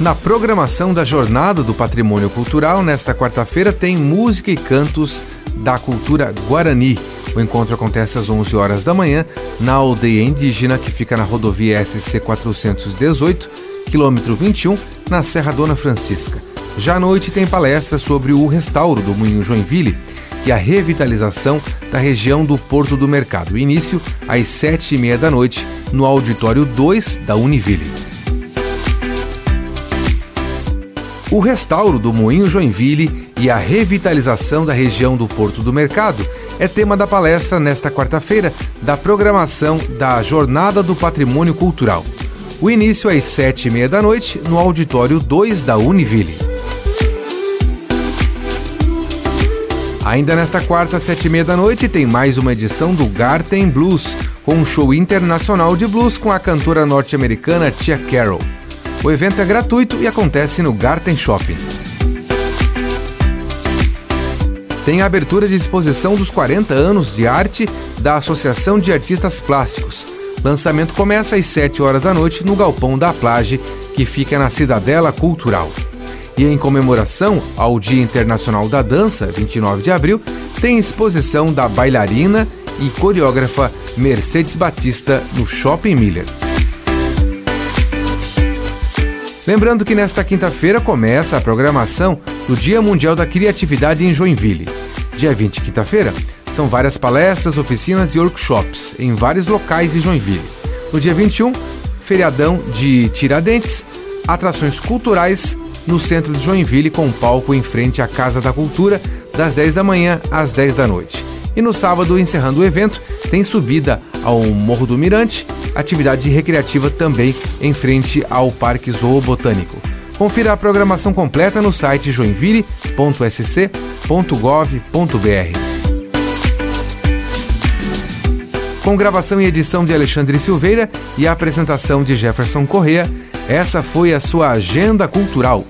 Na programação da Jornada do Patrimônio Cultural, nesta quarta-feira, tem música e cantos da cultura Guarani. O encontro acontece às 11 horas da manhã na aldeia indígena que fica na rodovia SC 418, quilômetro 21, na Serra Dona Francisca. Já à noite tem palestra sobre o restauro do Moinho Joinville e a revitalização da região do Porto do Mercado. Início às sete e meia da noite no auditório 2 da Univille. O restauro do Moinho Joinville e a revitalização da região do Porto do Mercado é tema da palestra nesta quarta-feira da programação da Jornada do Patrimônio Cultural. O início às sete e meia da noite no auditório 2 da Univille. Ainda nesta quarta, sete e meia da noite, tem mais uma edição do Garten Blues, com um show internacional de blues com a cantora norte-americana Tia Carroll. O evento é gratuito e acontece no Garten Shopping. Tem a abertura de exposição dos 40 anos de arte da Associação de Artistas Plásticos. Lançamento começa às 7 horas da noite no Galpão da Plage, que fica na Cidadela Cultural. E em comemoração ao Dia Internacional da Dança, 29 de abril, tem exposição da bailarina e coreógrafa Mercedes Batista no Shopping Miller. Lembrando que nesta quinta-feira começa a programação do Dia Mundial da Criatividade em Joinville. Dia 20, quinta-feira, são várias palestras, oficinas e workshops em vários locais de Joinville. No dia 21, feriadão de Tiradentes, atrações culturais no centro de Joinville com um palco em frente à Casa da Cultura, das 10 da manhã às 10 da noite. E no sábado, encerrando o evento, tem subida ao Morro do Mirante, atividade recreativa também em frente ao Parque Zoobotânico. Confira a programação completa no site joinville.sc.gov.br. Com gravação e edição de Alexandre Silveira e a apresentação de Jefferson Correa, essa foi a sua Agenda Cultural